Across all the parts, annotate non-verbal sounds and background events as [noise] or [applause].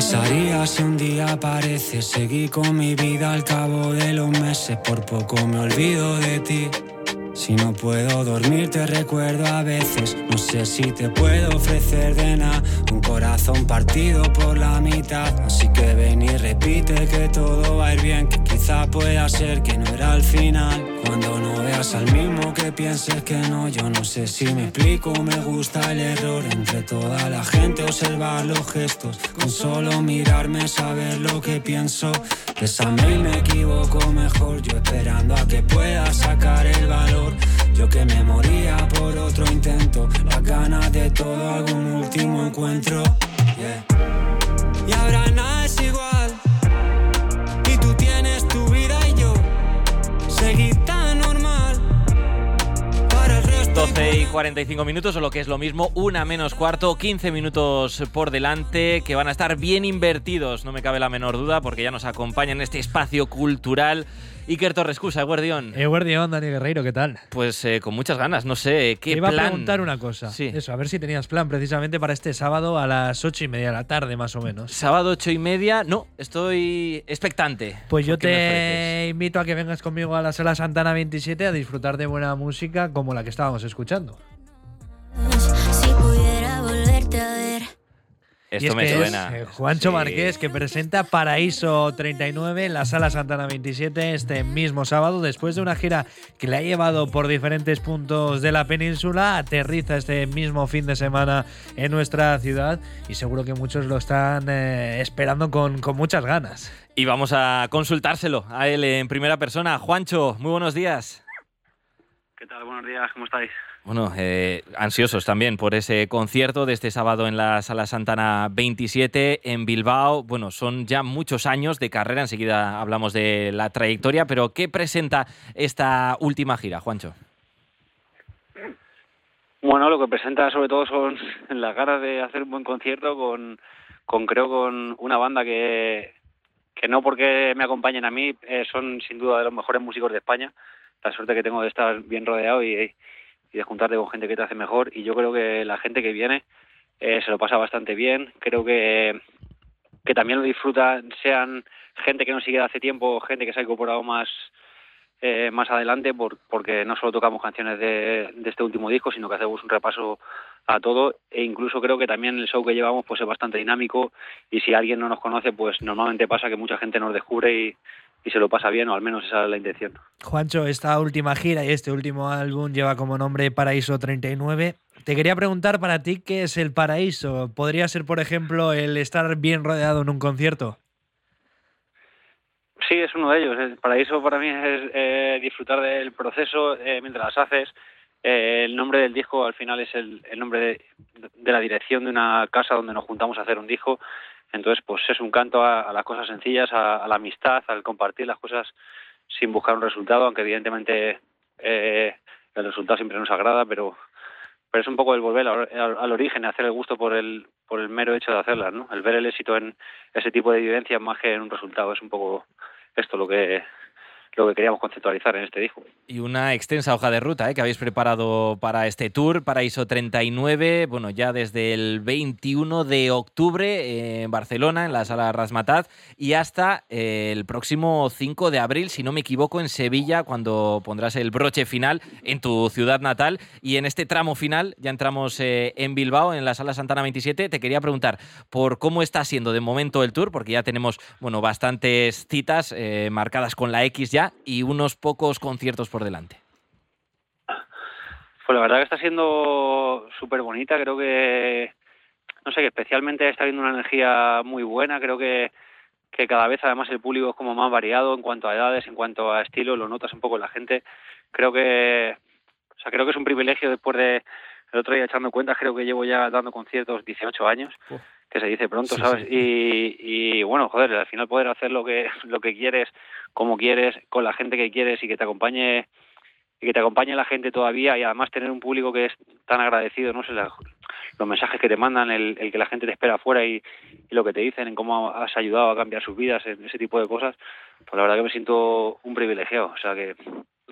pasaría si un día apareces? Seguí con mi vida al cabo de los meses, por poco me olvido de ti. Si no puedo dormir te recuerdo a veces No sé si te puedo ofrecer de nada Un corazón partido por la mitad Así que ven y repite que todo va a ir bien Que quizá pueda ser que no era el final Cuando no veas al mismo que pienses que no Yo no sé si me explico, me gusta el error Entre toda la gente observar los gestos. Con solo mirarme saber lo que pienso. Pésame y me equivoco mejor. Yo esperando a que pueda sacar el valor. Yo que me moría por otro intento, las ganas de todo algún último encuentro. 45 minutos, o lo que es lo mismo, una menos cuarto, 15 minutos por delante, que van a estar bien invertidos, no me cabe la menor duda, porque ya nos acompaña en este espacio cultural Iker Torrescusa, Guardión. Guardión, Dani Guerreiro, ¿qué tal? Pues eh, con muchas ganas, no sé, ¿qué Te iba plan? a preguntar una cosa. Sí. Eso, a ver si tenías plan precisamente para este sábado a las ocho y media de la tarde, más o menos. Sábado ocho y media, no, estoy expectante. Pues yo ¿Qué me te invito a que vengas conmigo a la sala Santana 27 a disfrutar de buena música como la que estábamos escuchando. Esto es me es, suena. eh, Juancho Sí. Marqués, que presenta Paraíso 39 en la Sala Santana 27 este mismo sábado, después de una gira que le ha llevado por diferentes puntos de la península, aterriza este mismo fin de semana en nuestra ciudad y seguro que muchos lo están eh, esperando con, con muchas ganas. Y vamos a consultárselo a él en primera persona. Juancho, muy buenos días. ¿Qué tal? Buenos días, ¿cómo estáis? Bueno, eh, ansiosos también por ese concierto de este sábado en la Sala Santana 27 en Bilbao. Bueno, son ya muchos años de carrera, enseguida hablamos de la trayectoria, pero ¿qué presenta esta última gira, Juancho? Bueno, lo que presenta sobre todo son [laughs] las ganas de hacer un buen concierto con, con creo, con una banda que, que no porque me acompañen a mí, eh, son sin duda de los mejores músicos de España. La suerte que tengo de estar bien rodeado y, y de juntarte con gente que te hace mejor. Y yo creo que la gente que viene eh, se lo pasa bastante bien. Creo que, que también lo disfrutan, sean gente que nos sigue de hace tiempo, gente que se ha incorporado más eh, más adelante por, porque no solo tocamos canciones de, de este último disco, sino que hacemos un repaso a todo e incluso creo que también el show que llevamos pues es bastante dinámico y si alguien no nos conoce pues normalmente pasa que mucha gente nos descubre y, y se lo pasa bien o al menos esa es la intención. Juancho, esta última gira y este último álbum lleva como nombre Paraíso 39. Te quería preguntar para ti qué es el paraíso. ¿Podría ser, por ejemplo, el estar bien rodeado en un concierto? Sí, es uno de ellos. El paraíso para mí es eh, disfrutar del proceso eh, mientras las haces. Eh, el nombre del disco al final es el, el nombre de, de, la dirección de una casa donde nos juntamos a hacer un disco. Entonces, pues es un canto a, las cosas sencillas, a, a, la amistad, al compartir las cosas sin buscar un resultado, aunque evidentemente eh, el resultado siempre nos agrada, pero pero es un poco el volver al, al, al, origen, hacer el gusto por el por el mero hecho de hacerlas, ¿no? El ver el éxito en ese tipo de vivencias más que en un resultado, es un poco esto lo que lo que queríamos conceptualizar en este disco. Y una extensa hoja de ruta ¿eh? que habéis preparado para este tour, Paraíso 39, bueno, ya desde el 21 de octubre en Barcelona, en la sala Rasmataz, y hasta eh, el próximo 5 de abril, si no me equivoco, en Sevilla, cuando pondrás el broche final en tu ciudad natal. Y en este tramo final, ya entramos eh, en Bilbao, en la sala Santana 27, te quería preguntar por cómo está siendo de momento el tour, porque ya tenemos, bueno, bastantes citas marcadas con la X ya y unos pocos conciertos por delante. Pues la verdad que está siendo súper bonita, creo que, no sé, que especialmente está habiendo una energía muy buena, creo que, que cada vez además el público es como más variado en cuanto a edades, en cuanto a estilo, lo notas un poco en la gente, creo que, o sea, creo que es un privilegio después de, el otro día echando cuentas, creo que llevo ya dando conciertos 18 años, Uf. Que se dice pronto, sí, ¿sabes? Sí. Y, y bueno, joder, al final poder hacer lo que, lo que quieres, como quieres, con la gente que quieres y que te acompañe y que te acompañe la gente todavía y además tener un público que es tan agradecido, no sé, la, los mensajes que te mandan, el, el, que la gente te espera afuera y, y, lo que te dicen, en cómo has ayudado a cambiar sus vidas, en ese tipo de cosas, pues la verdad que me siento un privilegiado, o sea que,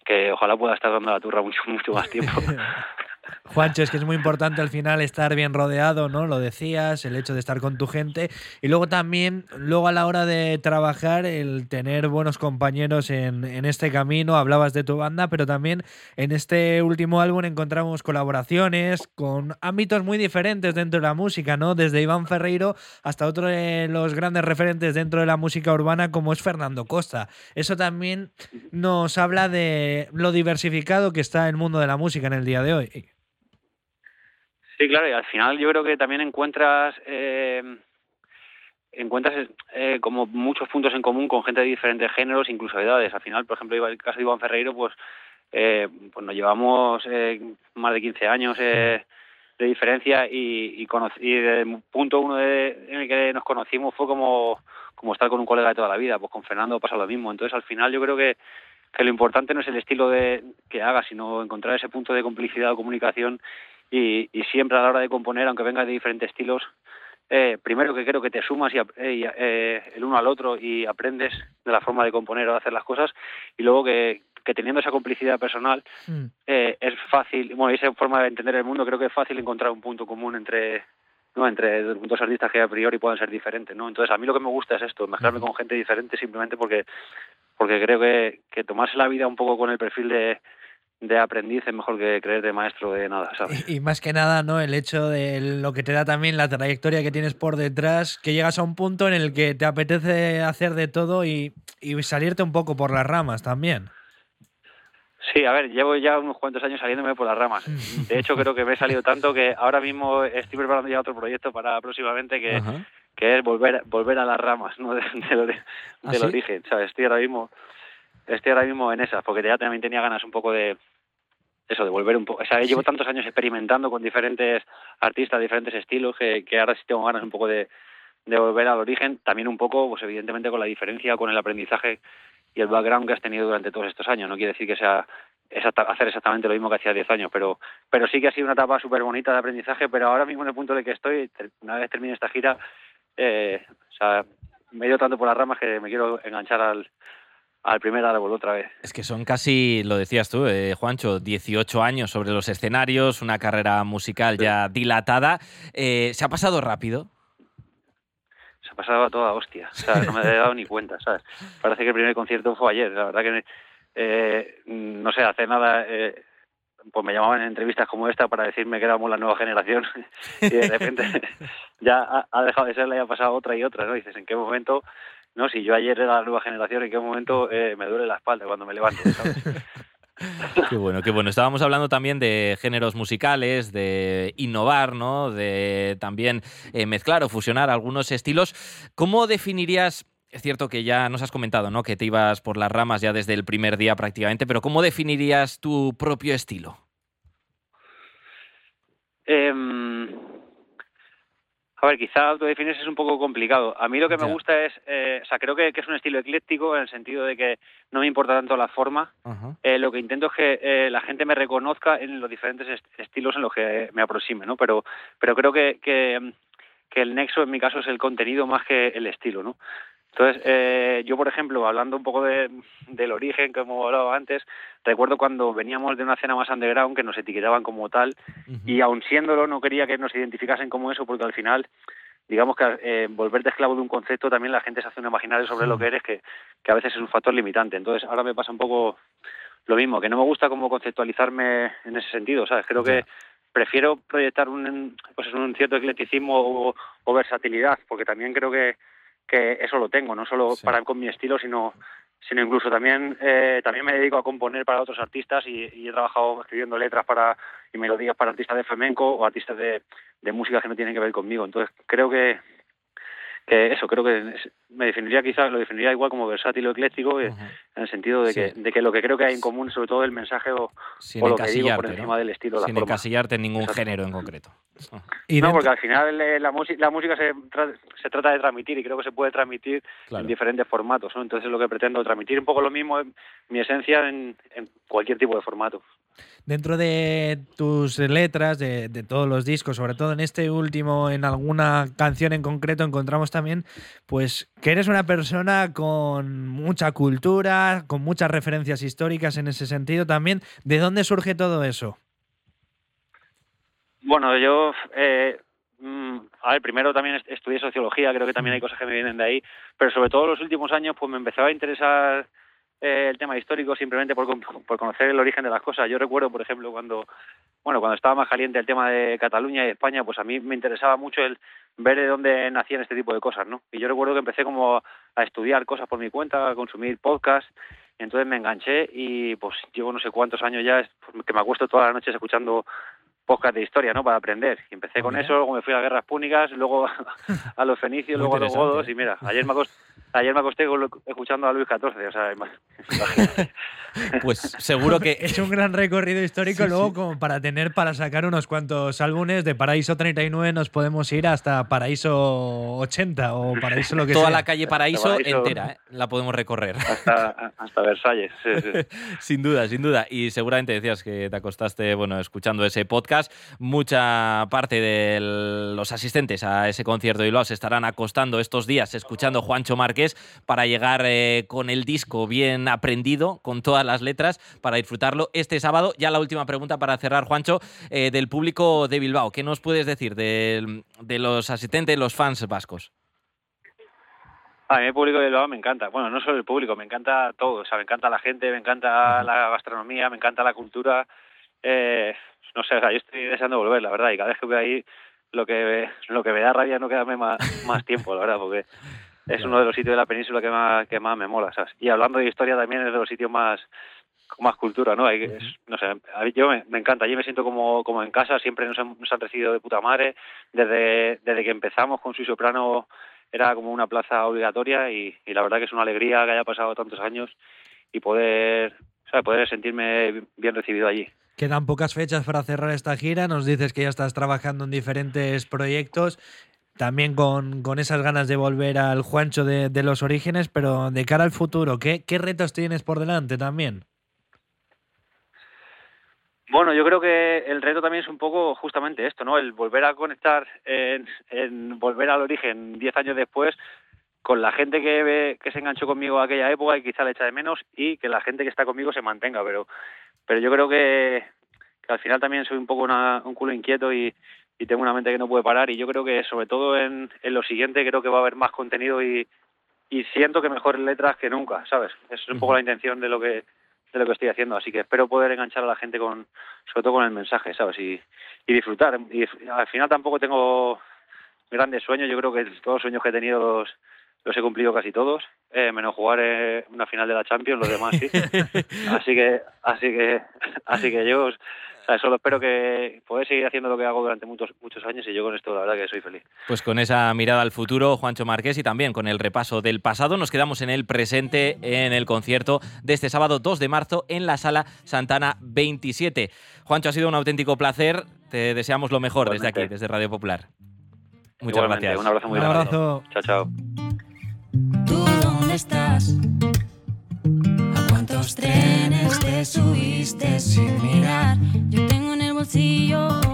que ojalá pueda estar dando la turra mucho, [laughs] mucho más tiempo. [laughs] Juancho, es que es muy importante al final estar bien rodeado, ¿no? Lo decías, el hecho de estar con tu gente. Y luego también, luego a la hora de trabajar, el tener buenos compañeros en, en este camino. Hablabas de tu banda, pero también en este último álbum encontramos colaboraciones con ámbitos muy diferentes dentro de la música, ¿no? Desde Iván Ferreiro hasta otro de los grandes referentes dentro de la música urbana, como es Fernando Costa. Eso también nos habla de lo diversificado que está el mundo de la música en el día de hoy. Sí, claro, y al final yo creo que también encuentras eh, encuentras eh, como muchos puntos en común con gente de diferentes géneros, incluso edades. Al final, por ejemplo, el caso de Iván Ferreiro, pues, eh, pues nos llevamos eh, más de 15 años eh, de diferencia y, y, el punto uno de, en el que nos conocimos fue como, como estar con un colega de toda la vida. Pues con Fernando pasa lo mismo. Entonces, al final, yo creo que que lo importante no es el estilo de que haga, sino encontrar ese punto de complicidad o comunicación y, y siempre a la hora de componer, aunque venga de diferentes estilos, eh, primero que creo que te sumas y, eh, eh, el uno al otro y aprendes de la forma de componer o de hacer las cosas y luego que, que teniendo esa complicidad personal mm. eh, es fácil, bueno, esa forma de entender el mundo creo que es fácil encontrar un punto común entre no entre dos artistas que a priori puedan ser diferentes, ¿no? Entonces a mí lo que me gusta es esto, mezclarme con gente diferente simplemente porque porque creo que, que tomarse la vida un poco con el perfil de, de aprendiz es mejor que creer de maestro de nada, ¿sabes? Y, y, más que nada, ¿no? El hecho de lo que te da también la trayectoria que tienes por detrás, que llegas a un punto en el que te apetece hacer de todo y, y salirte un poco por las ramas también. Sí, a ver, llevo ya unos cuantos años saliéndome por las ramas. De hecho, creo que me he salido tanto que ahora mismo estoy preparando ya otro proyecto para próximamente que, que es volver volver a las ramas, ¿no? [laughs] De, de, de, ¿Ah, del sí? origen, ¿sabes? Estoy ahora mismo estoy ahora mismo en esas, porque ya también tenía ganas un poco de eso, de volver un poco. O sea, llevo sí. tantos años experimentando con diferentes artistas, diferentes estilos, que, que ahora sí tengo ganas un poco de, de volver al origen. También un poco, pues evidentemente con la diferencia, con el aprendizaje y el background que has tenido durante todos estos años. No quiere decir que sea exacta, hacer exactamente lo mismo que hacía 10 años, pero, pero sí que ha sido una etapa súper bonita de aprendizaje, pero ahora mismo en el punto el que estoy, una vez termine esta gira, eh, o sea, me he ido tanto por las ramas que me quiero enganchar al, al primer árbol otra vez. Es que son casi, lo decías tú, eh, Juancho, 18 años sobre los escenarios, una carrera musical sí. ya dilatada. Eh, ¿Se ha pasado rápido? Se ha pasado a toda hostia, o sea, no me he dado ni cuenta, ¿sabes? Parece que el primer concierto fue ayer, la verdad que, eh, no sé, hace nada... Eh, pues me llamaban en entrevistas como esta para decirme que éramos la nueva generación [laughs] y de repente [laughs] ya ha, dejado de ser, le ha pasado otra y otra, ¿no? Y dices, ¿en qué momento no, si yo ayer era la nueva generación, ¿en qué momento eh, me duele la espalda cuando me levanto? [laughs] ¿sabes? Qué bueno, qué bueno. Estábamos hablando también de géneros musicales, de innovar, ¿no? De también eh, mezclar o fusionar algunos estilos. ¿Cómo definirías es cierto que ya nos has comentado, ¿no? Que te ibas por las ramas ya desde el primer día prácticamente, pero ¿cómo definirías tu propio estilo? Eh, a ver, quizá autodefinirse es un poco complicado. A mí lo que me gusta es, eh, o sea, creo que, que, es un estilo ecléctico en el sentido de que no me importa tanto la forma. Uh -huh. eh, lo que intento es que eh, la gente me reconozca en los diferentes est estilos en los que me aproxime, ¿no? Pero, pero creo que, que, que el nexo en mi caso es el contenido más que el estilo, ¿no? Entonces, eh, yo, por ejemplo, hablando un poco de, del origen, como hablaba antes, recuerdo cuando veníamos de una cena más underground que nos etiquetaban como tal, uh -huh. y aun siéndolo, no quería que nos identificasen como eso, porque al final, digamos que eh, volverte esclavo de un concepto, también la gente se hace un imaginario sobre sí. lo que eres, que, que a veces es un factor limitante. Entonces, ahora me pasa un poco lo mismo, que no me gusta como conceptualizarme en ese sentido, ¿sabes? Creo que prefiero proyectar un, pues, un cierto eclecticismo o, o versatilidad, porque también creo que que eso lo tengo, no solo sí. para con mi estilo, sino sino incluso también eh, también me dedico a componer para otros artistas y, y, he trabajado escribiendo letras para y melodías para artistas de flamenco o artistas de, de música que no tienen que ver conmigo. Entonces creo que que eso creo que me definiría quizás lo definiría igual como versátil o ecléctico uh -huh. En el sentido de que, de que lo que creo que hay en común sobre todo el mensaje o, o lo que digo por encima ¿no? del estilo sin la encasillarte en ningún Exacto. género en concreto y no porque al final eh, la, música la música se, tra se trata de transmitir y creo que se puede transmitir claro. en diferentes formatos ¿no? entonces es lo que pretendo transmitir un poco lo mismo mi esencia en, en cualquier tipo de formato Dentro de tus letras, de, de, todos los discos, sobre todo en este último, en alguna canción en concreto, encontramos también pues que eres una persona con mucha cultura, con muchas referencias históricas en ese sentido también. ¿De dónde surge todo eso? Bueno, yo, eh, mm, a ver, primero también est- estudié sociología, creo que también hay cosas que me vienen de ahí, pero sobre todo en los últimos años pues me empezaba a interesar eh, el tema histórico simplemente por, por conocer el origen de las cosas. Yo recuerdo, por ejemplo, cuando bueno, cuando estaba más caliente el tema de Cataluña y España, pues a mí me interesaba mucho el ver de dónde nacían este tipo de cosas, ¿no? Y yo recuerdo que empecé como a estudiar cosas por mi cuenta, a consumir podcasts, y entonces me enganché y pues llevo no sé cuántos años ya es- pues, que me acuesto todas las noches escuchando podcast de historia, ¿no? Para aprender. Y empecé con eso, luego me fui a las guerras púnicas, luego [laughs] a los fenicios, luego a los godos, y mira, ayer me acosté, ayer me acosté escuchando a Luis XIV, o sea, imagínate. [laughs] Pues seguro que Es un gran recorrido histórico. Sí, luego, sí. como para tener, para sacar unos cuantos álbumes de Paraíso 39, nos podemos ir hasta Paraíso 80 o Paraíso lo que toda sea. la calle Paraíso, Paraíso. entera ¿eh? la podemos recorrer. hasta, hasta Versalles. sí, sí. [laughs] Sin duda, sin duda. Y seguramente decías que te acostaste, bueno, escuchando ese podcast. Mucha parte de los asistentes a ese concierto Bilbao se estarán acostando estos días escuchando Juancho Márquez para llegar eh, con el disco bien aprendido, con todas las letras, para disfrutarlo este sábado. Ya la última pregunta para cerrar, Juancho, eh, del público de Bilbao. ¿Qué nos puedes decir de, de los asistentes, los fans vascos? A mí el público de Bilbao me encanta. Bueno, no solo el público, me encanta todo. O sea, me encanta la gente, me encanta la gastronomía, me encanta la cultura. Eh, no sé, o sea, yo estoy deseando volver, la verdad. Y cada vez que voy ahí, lo que, lo que me da rabia es no quedarme más, más tiempo, la verdad, porque es uno de los sitios de la península que más, que más me mola, ¿sabes? Y hablando de historia también es de los sitios más con más cultura, ¿no? Hay, es- no sé, a mí yo me, me encanta, allí me siento como, como en casa, siempre nos han, nos han recibido de puta madre, desde, desde que empezamos con su soprano era como una plaza obligatoria y, y la verdad que es una alegría que haya pasado tantos años y poder, ¿sabes? poder sentirme bien recibido allí. Quedan pocas fechas para cerrar esta gira. Nos dices que ya estás trabajando en diferentes proyectos. También con, con esas ganas de volver al Juancho de, los orígenes, pero de cara al futuro, ¿qué, ¿qué retos tienes por delante también? Bueno, yo creo que el reto también es un poco justamente esto, ¿no? El volver a conectar, en, volver al origen diez años después con la gente que ve- que se enganchó conmigo aquella época y quizá le echa de menos y que la gente que está conmigo se mantenga, pero pero yo creo que, que al final también soy un poco una- un culo inquieto y, y tengo una mente que no puede parar y yo creo que sobre todo en, en lo siguiente creo que va a haber más contenido y, y siento que mejores letras que nunca, ¿sabes? Esa es un poco la intención de lo que de lo que estoy haciendo, así que espero poder enganchar a la gente con sobre todo con el mensaje, ¿sabes? Y, y disfrutar. Y al final tampoco tengo grandes sueños, yo creo que todos los sueños que he tenido los, los he cumplido casi todos, eh, menos jugar eh, una final de la Champions, los demás sí. [laughs] así que, así que, así que yo o sea, solo espero que poder seguir haciendo lo que hago durante muchos muchos años y yo con esto la verdad que soy feliz. Pues con esa mirada al futuro, Juancho Márquez, y también con el repaso del pasado, nos quedamos en el presente en el concierto de este sábado 2 de marzo en la Sala Santana 27. Juancho, ha sido un auténtico placer. Te deseamos lo mejor desde aquí, desde Radio Popular. Muchas Igualmente, gracias. Un abrazo muy Un grande. abrazo. Chao, chao. ¿A cuántos trenes te subiste sin mirar? Yo tengo en el bolsillo.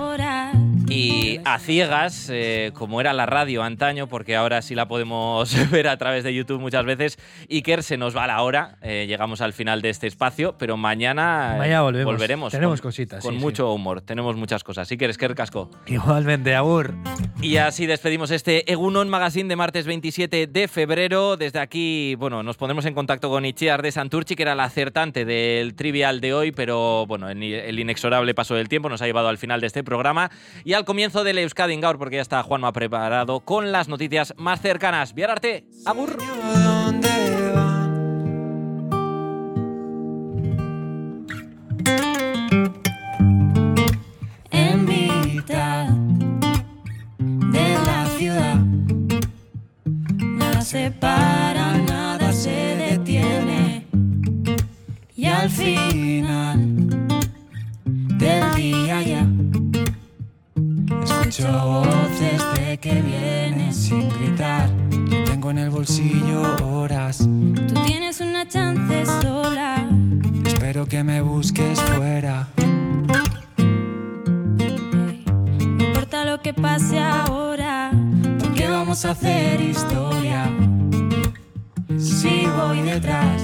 Y a ciegas, eh, como era la radio antaño, porque ahora sí la podemos [laughs] ver a través de YouTube muchas veces, Iker, se nos va la hora, eh, llegamos al final de este espacio, pero mañana, eh, Mañana volvemos. volveremos. Tenemos con, cositas, Con sí, mucho humor, tenemos muchas cosas. Iker, es que casco. Igualmente, Agur. Y así despedimos este Egunon Magazine de martes 27 de febrero. Desde aquí, bueno, nos pondremos en contacto con Itziar de Santurchi, que era la acertante del trivial de hoy, pero bueno, el, el inexorable paso del tiempo nos ha llevado al final de este programa y al comienzo del Euskadi Gaur, porque ya está Juanma preparado con las noticias más cercanas. Viararte. Escucho voces de que vienes sin gritar. Yo tengo en el bolsillo horas. tú tienes una chance sola. Espero que me busques fuera. No importa lo que pase ahora, porque vamos a hacer historia. Si voy detrás